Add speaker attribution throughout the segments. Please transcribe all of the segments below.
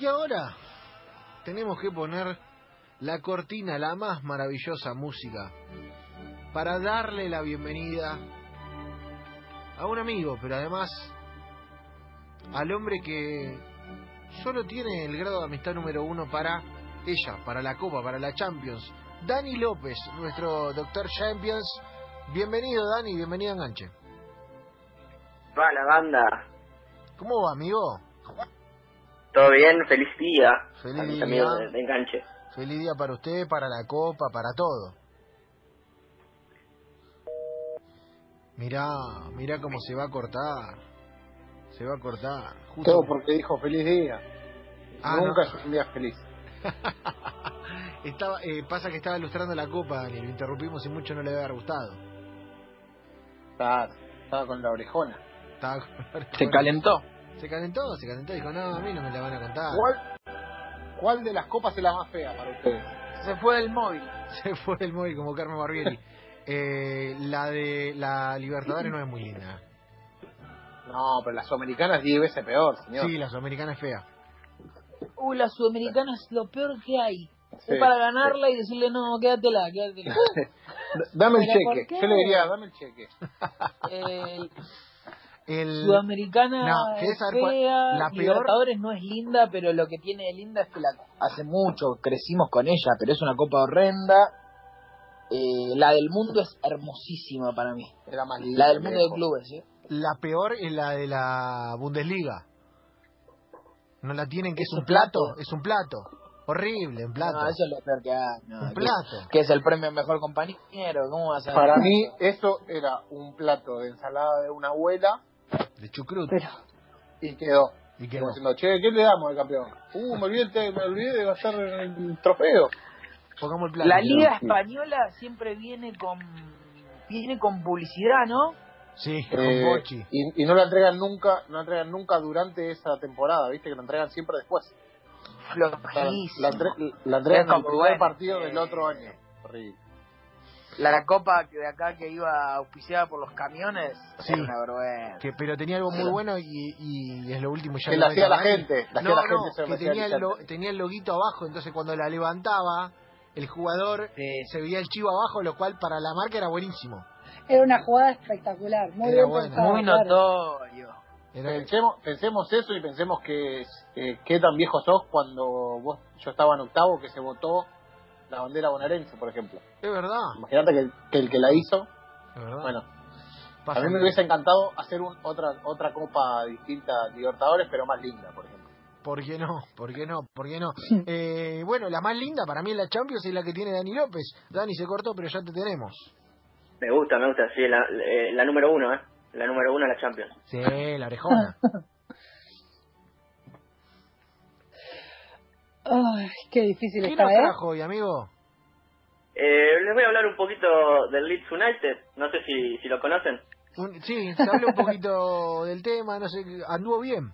Speaker 1: Y ahora tenemos que poner la cortina, la más maravillosa música, para darle la bienvenida a un amigo, pero además al hombre que solo tiene el grado de amistad número uno para ella, para la Copa, para la Champions. Dani López, nuestro doctor Champions. Bienvenido, Dani, bienvenido a Enganche.
Speaker 2: Va la banda.
Speaker 1: ¿Cómo va, amigo?
Speaker 2: ¿Todo bien? Feliz día.
Speaker 1: Feliz
Speaker 2: a mis
Speaker 1: día.
Speaker 2: amigos de, de Enganche.
Speaker 1: Feliz día para usted, para la Copa, para todo. Mirá, mirá cómo se va a cortar. Se va a cortar. Justo-
Speaker 3: Todo porque dijo feliz día.
Speaker 1: Ah,
Speaker 3: Nunca
Speaker 1: no.
Speaker 3: es un día feliz.
Speaker 1: Estaba, eh, pasa que estaba ilustrando la Copa, Dani. Lo interrumpimos y mucho no le debe haber gustado.
Speaker 3: Claro, estaba con la orejona.
Speaker 1: Estaba
Speaker 4: Se calentó.
Speaker 1: Se calentó, se calentó. Dijo, no, a mí no me la van a contar.
Speaker 3: ¿Cuál, ¿Cuál de las copas es la más fea para ustedes?
Speaker 4: Se fue del móvil.
Speaker 1: Se fue el móvil como Carmen Barbieri. Eh, la de la Libertadores no es muy linda.
Speaker 3: No, pero la sudamericana es 10 veces peor, señor.
Speaker 1: Sí, la sudamericana es fea.
Speaker 4: Uh, la sudamericana es lo peor que hay.
Speaker 3: Sí.
Speaker 4: Es para ganarla y decirle, no, quédatela, quédatela.
Speaker 3: Dame el
Speaker 4: ¿Pero por
Speaker 3: cheque.
Speaker 4: qué?
Speaker 3: Yo le diría, dame el cheque.
Speaker 4: Eh,
Speaker 1: El,
Speaker 4: Sudamericana
Speaker 1: No,
Speaker 4: es
Speaker 1: ¿querés saber cuál-
Speaker 4: fea,
Speaker 1: la peor?
Speaker 4: Libertadores no es linda, pero lo que tiene de linda es que la hace mucho crecimos con ella, pero es una copa horrenda. Eh, la del mundo es hermosísima para mí.
Speaker 3: Era más linda.
Speaker 4: La del mundo de clubes, ¿sí?
Speaker 1: la peor es la de la Bundesliga. No la tienen, que es,
Speaker 4: ¿Es
Speaker 1: un plato.
Speaker 4: plato?
Speaker 1: Es un plato. Horrible, un plato.
Speaker 4: No, eso es lo peor que hay. no,
Speaker 1: un
Speaker 4: que-
Speaker 1: plato.
Speaker 4: Que es el premio a mejor compañero, ¿cómo vas a
Speaker 3: Para mí, eso era un plato de ensalada de una abuela
Speaker 1: De chucrut.
Speaker 3: y quedó.
Speaker 1: Y quedó.
Speaker 3: Diciendo, che, ¿qué le damos al campeón? Uh, me olvidé, me olvidé de gastar el trofeo.
Speaker 1: Pongamos el plato.
Speaker 4: La liga española siempre viene con viene con publicidad, ¿no?
Speaker 1: Sí,
Speaker 3: Eh,
Speaker 1: con Bochi.
Speaker 3: y, y no la entregan nunca, no la entregan nunca durante esa temporada, viste que la entregan siempre después. La, la,
Speaker 4: Flojísima.
Speaker 3: entre- la entregan
Speaker 4: Es
Speaker 3: en el
Speaker 4: como,
Speaker 3: primer
Speaker 4: bueno,
Speaker 3: partido
Speaker 4: eh,
Speaker 3: del otro año. Horrible.
Speaker 4: La copa que de acá que iba auspiciada por los camiones
Speaker 1: Sí.
Speaker 4: era una vergüenza.
Speaker 1: Que, pero tenía algo muy bueno y, y es lo último. Ya
Speaker 3: Que
Speaker 1: lo
Speaker 3: la hacía la gente, la hacía
Speaker 1: No,
Speaker 3: la
Speaker 1: no,
Speaker 3: gente, se
Speaker 1: que tenía el,
Speaker 3: la
Speaker 1: lo- tenía el loguito abajo, entonces cuando la levantaba, el jugador
Speaker 4: Sí.
Speaker 1: se veía el chivo abajo, lo cual para la marca era buenísimo.
Speaker 5: Era una jugada espectacular, muy
Speaker 1: Era
Speaker 5: bien
Speaker 1: buena.
Speaker 5: pensado,
Speaker 4: Muy
Speaker 5: claro.
Speaker 4: notorio.
Speaker 1: Era-
Speaker 3: Pensemos, pensemos eso y pensemos que eh, qué tan viejo sos cuando vos yo estaba en octavo que se votó la bandera bonaerense, por ejemplo.
Speaker 1: es verdad,
Speaker 3: Imagínate que, el- que el que la hizo,
Speaker 1: es verdad.
Speaker 3: bueno, a mí me hubiese encantado hacer un, otra otra copa distinta Libertadores, pero más linda, por ejemplo.
Speaker 1: ¿Por qué no? ¿Por qué no? ¿Por qué no? Eh, bueno, la más linda para mí en la Champions es la que tiene Dani López. Dani se cortó, pero ya te tenemos.
Speaker 2: Me gusta, me gusta. Sí, la, eh, la número uno, ¿eh? La número uno de la Champions.
Speaker 1: Sí, la orejona.
Speaker 5: Ay, qué difícil
Speaker 1: ¿Qué
Speaker 5: está,
Speaker 1: nos
Speaker 5: ¿eh?
Speaker 1: trajo hoy, amigo?
Speaker 2: Eh, les voy a hablar un poquito del Leeds United. No sé si, si lo conocen.
Speaker 1: Un- sí, se habló un poquito del tema, no sé, anduvo bien.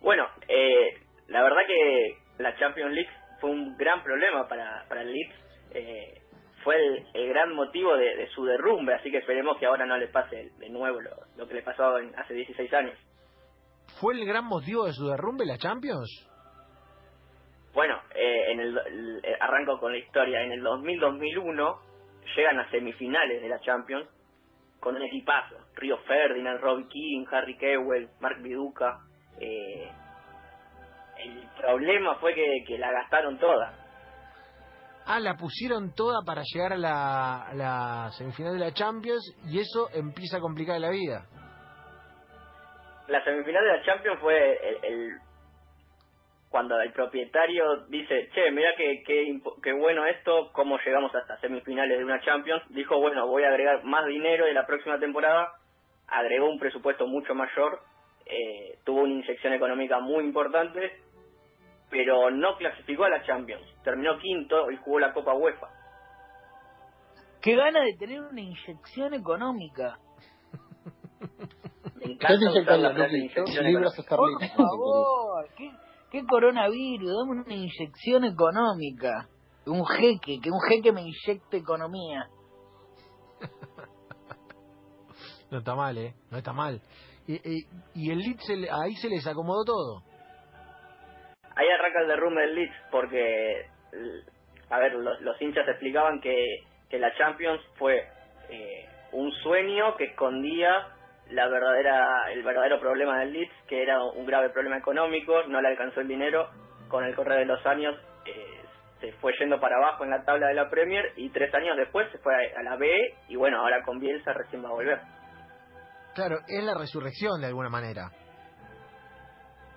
Speaker 2: Bueno, eh, la verdad que la Champions League fue un gran problema para, para el Leeds. Eh, fue el, el gran motivo de, de su derrumbe, así que esperemos que ahora no le pase de nuevo lo, lo que le pasó en- hace 16 años.
Speaker 1: ¿Fue el gran motivo de su derrumbe la Champions?
Speaker 2: Bueno, eh, en el, eh, arranco con la historia. En el 2000-2001 llegan a semifinales de la Champions con un equipazo. Río Ferdinand, Robbie King, Harry Kewell, Mark Viduca. Eh, el problema fue que, que la gastaron toda.
Speaker 1: Ah, la pusieron toda para llegar a la, a la semifinal de la Champions y eso empieza a complicar la vida.
Speaker 2: La semifinal de la Champions fue el, el- cuando el propietario dice, che, mira qué, qué, impo- qué bueno esto, cómo llegamos hasta semifinales de una Champions. Dijo, bueno, voy a agregar más dinero de la próxima temporada. Agregó un presupuesto mucho mayor. eh, tuvo una inyección económica muy importante. Pero no clasificó a la Champions. Terminó quinto y jugó la Copa UEFA.
Speaker 4: Qué gana de tener una inyección económica.
Speaker 2: Me
Speaker 3: ¿Qué
Speaker 2: encanta usar la
Speaker 3: la
Speaker 2: frase
Speaker 3: Luqui?
Speaker 2: inyección
Speaker 3: Libras
Speaker 2: económica.
Speaker 4: Por favor, ¿qué, qué coronavirus? Dame una inyección económica. Un jeque, que un jeque me inyecte economía.
Speaker 1: No está mal, ¿eh? No está mal. Y, y, y el Leeds se le- ahí se les acomodó todo.
Speaker 2: ahí arranca el derrumbe del Leeds, porque, a ver, los, los hinchas explicaban que, que la Champions fue eh, un sueño que escondía la verdadera el verdadero problema del Leeds, que era un grave problema económico, no le alcanzó el dinero, con el correr de los años eh, se fue yendo para abajo en la tabla de la Premier y tres años después se fue a, la B y bueno, ahora con Bielsa recién va a volver.
Speaker 1: Claro, es la resurrección de alguna manera.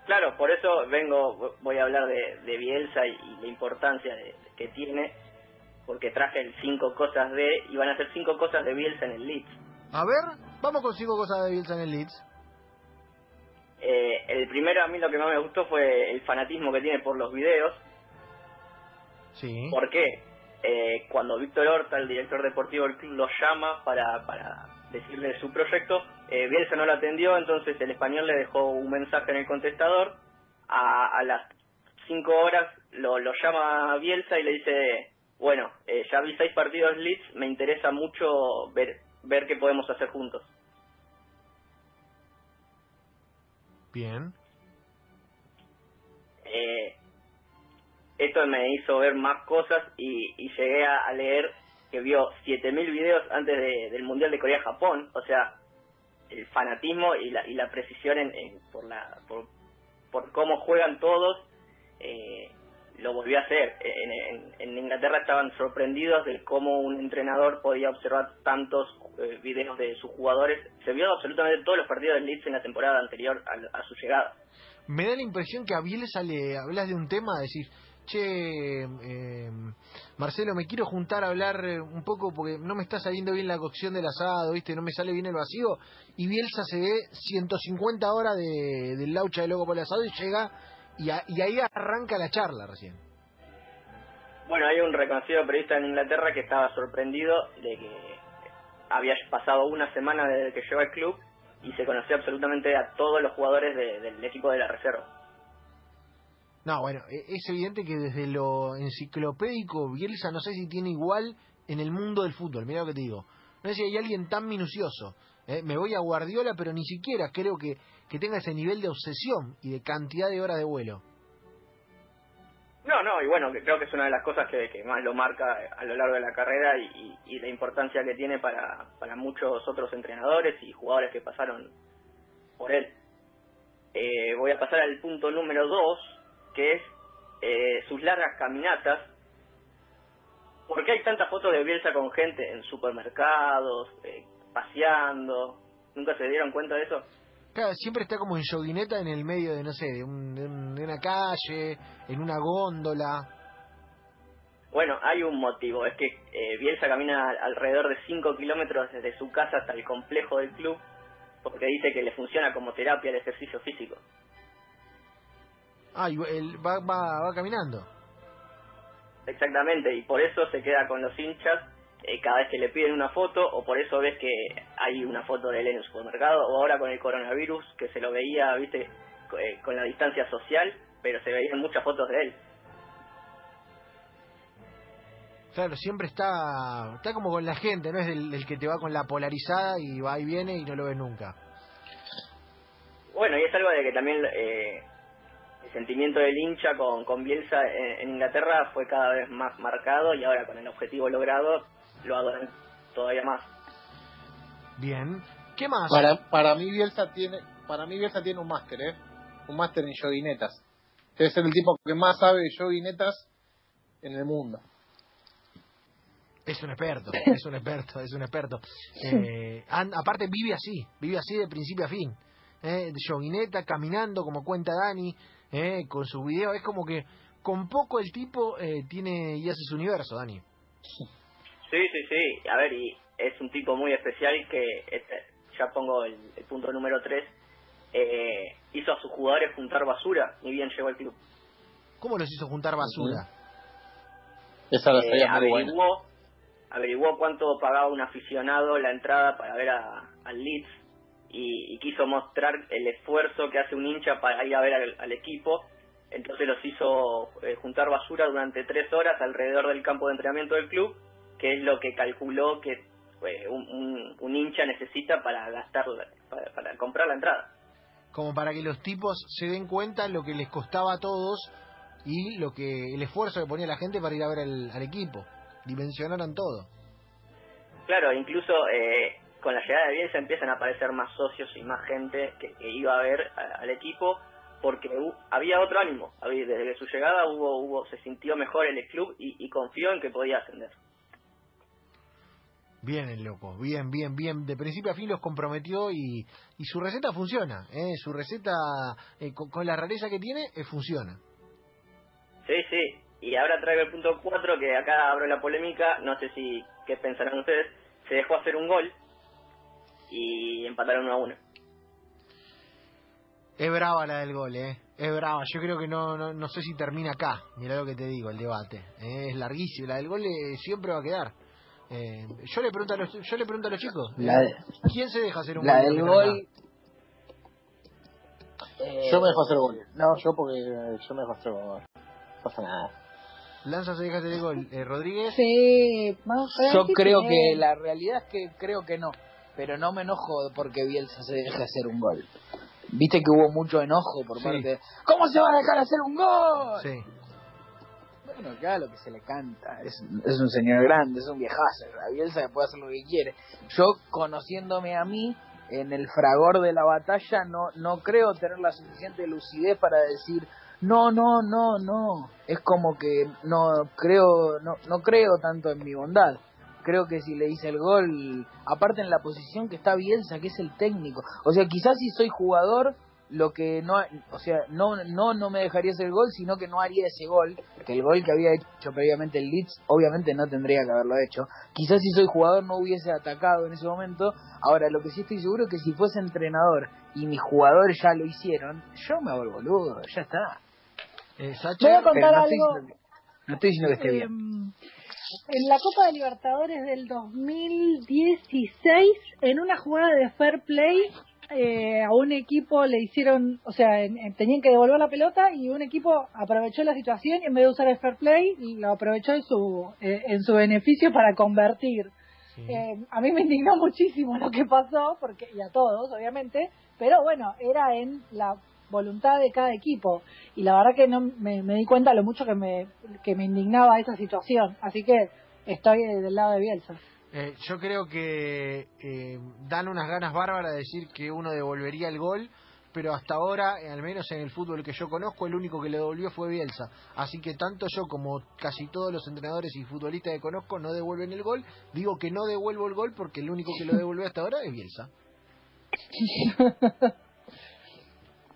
Speaker 2: Claro, por eso vengo, voy a hablar de, Bielsa y, la importancia que tiene, porque traje el cinco cosas de, y van a ser cinco cosas de Bielsa en el Leeds.
Speaker 1: A ver, vamos con cinco cosas de Bielsa en el Leeds.
Speaker 2: Eh, el primero a mí lo que más me gustó fue el fanatismo que tiene por los videos.
Speaker 1: Sí.
Speaker 2: ¿Por qué? Eh, cuando Víctor Horta, el director deportivo del club, lo llama para, para decirle su proyecto, eh, Bielsa no lo atendió, entonces el español le dejó un mensaje en el contestador. A, a las cinco horas lo, lo llama Bielsa y le dice, bueno, eh, ya vi seis partidos Leeds, me interesa mucho ver, ver qué podemos hacer juntos.
Speaker 1: Bien.
Speaker 2: Eh, esto me hizo ver más cosas y, llegué a, leer que vio 7000 videos antes del Mundial de Corea-Japón, o sea, el fanatismo y la, y la precisión en, por, la, por, por cómo juegan todos, eh, lo volvió a hacer. En, en, Inglaterra estaban sorprendidos de cómo un entrenador podía observar tantos eh, videos de sus jugadores. Se vio absolutamente todos los partidos del Leeds en la temporada anterior a, su llegada.
Speaker 1: Me da la impresión que a Bielsa le hablas de un tema, decir, che, eh, Marcelo, me quiero juntar a hablar eh, un poco porque no me está saliendo bien la cocción del asado, ¿viste? No me sale bien el vacío. Y Bielsa se ve 150 horas de, del laucha de loco por el asado y llega y, y ahí arranca la charla recién.
Speaker 2: Bueno, hay un reconocido periodista en Inglaterra que estaba sorprendido de que había pasado una semana desde que llegó al club y se conocía absolutamente a todos los jugadores del equipo de la reserva.
Speaker 1: No, bueno, e, es evidente que desde lo enciclopédico, Bielsa no sé si tiene igual en el mundo del fútbol, mira lo que te digo. No sé si hay alguien tan minucioso. ¿eh? Me voy a Guardiola, pero ni siquiera creo que, que tenga ese nivel de obsesión y de cantidad de horas de vuelo.
Speaker 2: No, no, y bueno, creo que es una de las cosas que, que más lo marca a lo largo de la carrera y, la importancia que tiene para, para muchos otros entrenadores y jugadores que pasaron por él. Eh, voy a pasar al punto número dos, que es eh, sus largas caminatas. ¿Por qué hay tantas fotos de Bielsa con gente en supermercados, eh, paseando? ¿Nunca se dieron cuenta de eso?
Speaker 1: Claro, siempre está como en joguineta en el medio de, no sé, de, una calle, en una góndola.
Speaker 2: Bueno, hay un motivo, es que eh, Bielsa camina alrededor de 5 kilómetros desde su casa hasta el complejo del club, porque dice que le funciona como terapia el ejercicio físico.
Speaker 1: Ah, y él va, va, va caminando.
Speaker 2: Exactamente, y por eso se queda con los hinchas eh, cada vez que le piden una foto, o por eso ves que hay una foto de él en el supermercado, o ahora con el coronavirus, que se lo veía, viste, eh, con la distancia social, pero se veían muchas fotos de él.
Speaker 1: Claro, siempre está está como con la gente, no es el, que te va con la polarizada y va y viene y no lo ves nunca.
Speaker 2: Bueno, y es algo de que también eh, el sentimiento del hincha con, con Bielsa en, Inglaterra fue cada vez más marcado y ahora con el objetivo logrado lo adoran todavía más.
Speaker 1: Bien. ¿Qué más?
Speaker 3: Para, para mí Bielsa tiene para mí Bielsa tiene un máster, ¿eh? Un máster en yoguinetas. Debe ser el tipo que más sabe de yoguinetas en el mundo.
Speaker 1: Es un experto, es un experto, es un experto. Eh, aparte vive así, vive así de principio a fin. Eh, yoguineta, caminando, como cuenta Dani, eh, con su video. Es como que con poco el tipo eh, tiene y hace su universo, Dani.
Speaker 2: Sí, sí, sí. A ver, y es un tipo muy especial que, este, ya pongo el, punto número 3, eh, hizo a sus jugadores juntar basura, ni bien llegó al club.
Speaker 1: ¿Cómo los hizo juntar basura?
Speaker 3: Esa la eh,
Speaker 2: averiguó, averiguó cuánto pagaba un aficionado la entrada para ver a, al Leeds y, quiso mostrar el esfuerzo que hace un hincha para ir a ver al, equipo. Entonces los hizo eh, juntar basura durante tres horas alrededor del campo de entrenamiento del club que es lo que calculó que eh, un, un, hincha necesita para gastar, para, comprar la entrada.
Speaker 1: Como para que los tipos se den cuenta lo que les costaba a todos y lo que el esfuerzo que ponía la gente para ir a ver al, al equipo. Dimensionaron todo.
Speaker 2: Claro, incluso eh, con la llegada de Bielsa empiezan a aparecer más socios y más gente que, que iba a ver al equipo porque hu- había otro ánimo. Había- Desde su llegada hubo, hubo se sintió mejor el club y, y confió en que podía ascender.
Speaker 1: Bien el loco, bien, bien, bien. De principio a fin los comprometió y, y su receta funciona. ¿eh? Su receta, eh, con, con la rareza que tiene, eh, funciona.
Speaker 2: Sí, sí. Y ahora traigo el punto 4, que acá abro la polémica. No sé si qué pensarán ustedes. Se dejó hacer un gol y empataron 1 a 1.
Speaker 1: Es brava la del gol, ¿eh? Es brava. Yo creo que no, no, no sé si termina acá. Mirá lo que te digo, el debate. ¿eh? Es larguísimo. La del gol eh, siempre va a quedar. Eh, yo le pregunto a los, yo le pregunto a los chicos.
Speaker 4: La, de-
Speaker 1: ¿Quién se deja hacer un
Speaker 4: la
Speaker 1: gol?
Speaker 4: del
Speaker 1: en
Speaker 4: gol. Eh,
Speaker 3: Yo me dejo hacer gol.
Speaker 4: No.
Speaker 3: Yo porque eh, yo me dejo hacer gol. No pasa nada.
Speaker 1: Lanza se deja hacer el gol. Eh, Rodríguez.
Speaker 5: Sí, más
Speaker 4: Yo creo que la realidad es que creo que no. Pero no me enojo porque Bielsa se deje hacer un gol. Viste que hubo mucho enojo por
Speaker 1: Sí.
Speaker 4: parte de... ¿Cómo se va a dejar hacer un gol?
Speaker 1: Sí.
Speaker 4: Bueno, haga lo que se le canta. Es, es un señor grande, es un viejazo. A Bielsa puede hacer lo que quiere. Yo, conociéndome a mí, en el fragor de la batalla, no, no creo tener la suficiente lucidez para decir, no, no, no, no. Es como que no creo, no, no creo tanto en mi bondad. Creo que si le hice el gol, aparte en la posición que está Bielsa, que es el técnico. O sea, quizás si soy jugador, lo que no, o sea, no, no, no me dejaría hacer el gol, sino que no haría ese gol, que el gol que había hecho previamente el Leeds, obviamente no tendría que haberlo hecho. Quizás si soy jugador no hubiese atacado en ese momento. Ahora, lo que sí estoy seguro es que si fuese entrenador y mis jugadores ya lo hicieron, yo me hago el boludo, ya está.
Speaker 1: Eh,
Speaker 5: Voy
Speaker 1: Sacha.
Speaker 5: a contar
Speaker 4: Pero no estoy
Speaker 5: algo.
Speaker 4: diciendo que- no estoy diciendo que esté
Speaker 5: Eh,
Speaker 4: bien.
Speaker 5: En la Copa de Libertadores del 2016, en una jugada de fair play, eh, a un equipo le hicieron, o sea, en- en- tenían que devolver la pelota y un equipo aprovechó la situación y en vez de usar el fair play, lo aprovechó en su, eh, en su beneficio para convertir.
Speaker 1: Sí.
Speaker 5: Eh, a mí me indignó muchísimo lo que pasó, porque y a todos, obviamente, pero bueno, era en la voluntad de cada equipo y la verdad que no me, me di cuenta lo mucho que me que me indignaba esa situación, así que estoy del lado de Bielsa.
Speaker 1: Eh, yo creo que eh, dan unas ganas bárbaras de decir que uno devolvería el gol, pero hasta ahora, eh, al menos en el fútbol que yo conozco, el único que le devolvió fue Bielsa. Así que tanto yo como casi todos los entrenadores y futbolistas que conozco no devuelven el gol. Digo que no devuelvo el gol porque el único que lo devolvió hasta ahora es Bielsa.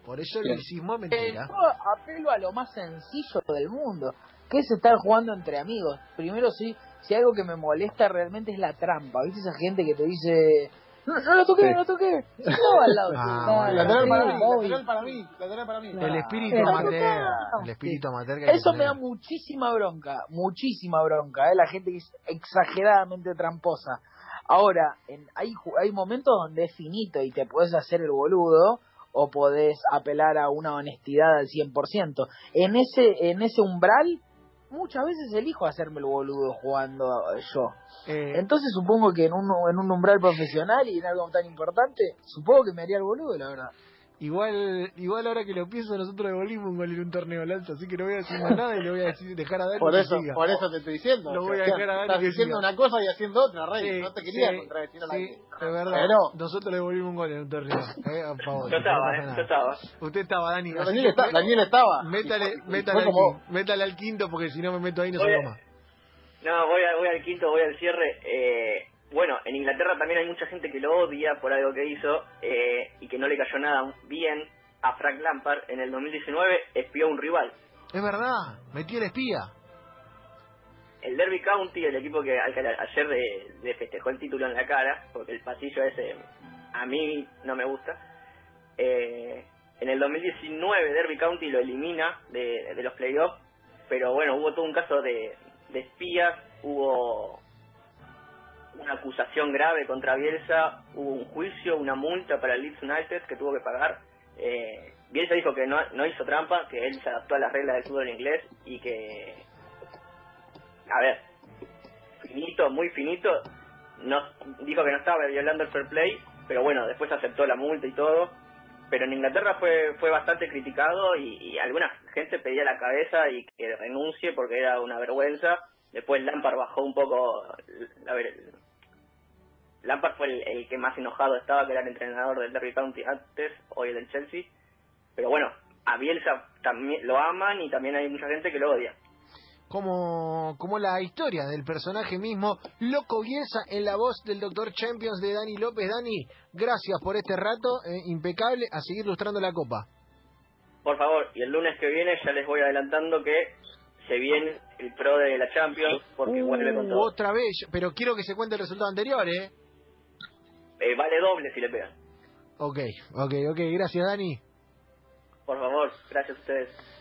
Speaker 1: Por eso el es
Speaker 4: Eh,
Speaker 1: mentira.
Speaker 4: yo apelo a lo más sencillo del mundo, que es estar jugando entre amigos. Primero, sí, si algo que me molesta realmente es la trampa. ¿Viste esa gente que te dice, no, no lo toqué,
Speaker 3: Sí.
Speaker 4: no lo toqué? No, al lado
Speaker 1: Ah.
Speaker 3: Lateral
Speaker 5: sí,
Speaker 3: para mí, lateral para mí, para mí.
Speaker 1: El espíritu amateur. El espíritu amateur que hay que
Speaker 4: Eso me da muchísima bronca, muchísima bronca, ¿eh? la gente que es exageradamente tramposa. Ahora, en, hay, hay momentos donde es finito y te puedes hacer el boludo o podés apelar a una honestidad al 100%. En ese, en ese umbral, muchas veces elijo hacerme el boludo jugando yo.
Speaker 1: Eh,
Speaker 4: Entonces supongo que en un, en un umbral profesional y en algo tan importante, supongo que me haría el boludo, la verdad.
Speaker 1: Igual, igual ahora que lo pienso, nosotros devolvimos un gol en un torneo lanza, así que no voy a decir más nada y le voy a decir, dejar a Dani
Speaker 3: Por
Speaker 1: que
Speaker 3: eso,
Speaker 1: siga.
Speaker 3: por eso te estoy diciendo.
Speaker 1: Lo voy a dejar a Dani
Speaker 3: Estás
Speaker 1: que
Speaker 3: diciendo
Speaker 1: siga.
Speaker 3: una cosa y haciendo otra, Rey.
Speaker 1: Sí,
Speaker 3: no te quería
Speaker 1: sí,
Speaker 3: contradecir a
Speaker 1: sí,
Speaker 3: nadie.
Speaker 1: es verdad.
Speaker 3: Pero,
Speaker 1: Nosotros le devolvimos un gol en un torneo. Eh, a favor,
Speaker 2: Yo estaba, ¿eh? Yo estaba.
Speaker 1: Usted estaba, Dani.
Speaker 3: Daniel,
Speaker 1: que
Speaker 3: está-
Speaker 1: me-
Speaker 3: Daniel estaba.
Speaker 1: Métale,
Speaker 3: Y-
Speaker 1: métale, al,
Speaker 3: como-
Speaker 1: métale al quinto porque si no me meto ahí no salgo más.
Speaker 2: No, voy, a- voy al quinto, voy al cierre. Eh, bueno, en Inglaterra también hay mucha gente que lo odia por algo que hizo eh, y que no le cayó nada bien a Frank Lampard. En el 2019 espió a un rival.
Speaker 1: Es verdad, metió el espía.
Speaker 2: El Derby County, el equipo que al que ayer le, festejó el título en la cara, porque el pasillo ese a mí no me gusta. Eh, en el 2019 Derby County lo elimina de, de los playoffs, pero bueno, hubo todo un caso de, de espías, hubo una acusación grave contra Bielsa, hubo un juicio, una multa para el Leeds United que tuvo que pagar. Eh, Bielsa dijo que no, no hizo trampa, que él se adaptó a las reglas del fútbol inglés y que a ver, finito, muy finito, no dijo que no estaba violando el fair play, pero bueno, después aceptó la multa y todo. pero en Inglaterra fue fue bastante criticado y, y alguna gente pedía la cabeza y que renuncie porque era una vergüenza. Después Lampard bajó un poco, a ver, Lampard fue el, el que más enojado estaba, que era el entrenador del Derby County antes, hoy del Chelsea. Pero bueno, a Bielsa también lo aman y también hay mucha gente que lo odia.
Speaker 1: Como, como la historia del personaje mismo, Loco Bielsa, en la voz del Doctor Champions de Dani López. Dani, gracias por este rato, eh, impecable, a seguir lustrando la copa.
Speaker 2: Por favor, y el lunes que viene ya les voy adelantando que se viene el pro de la Champions porque
Speaker 1: Uh,
Speaker 2: vuelve con todo.
Speaker 1: otra vez, pero quiero que se cuente el resultado anterior, ¿eh?
Speaker 2: Eh, vale doble si le pegan.
Speaker 1: Ok, ok, ok, gracias Dani.
Speaker 2: Por favor, gracias a ustedes.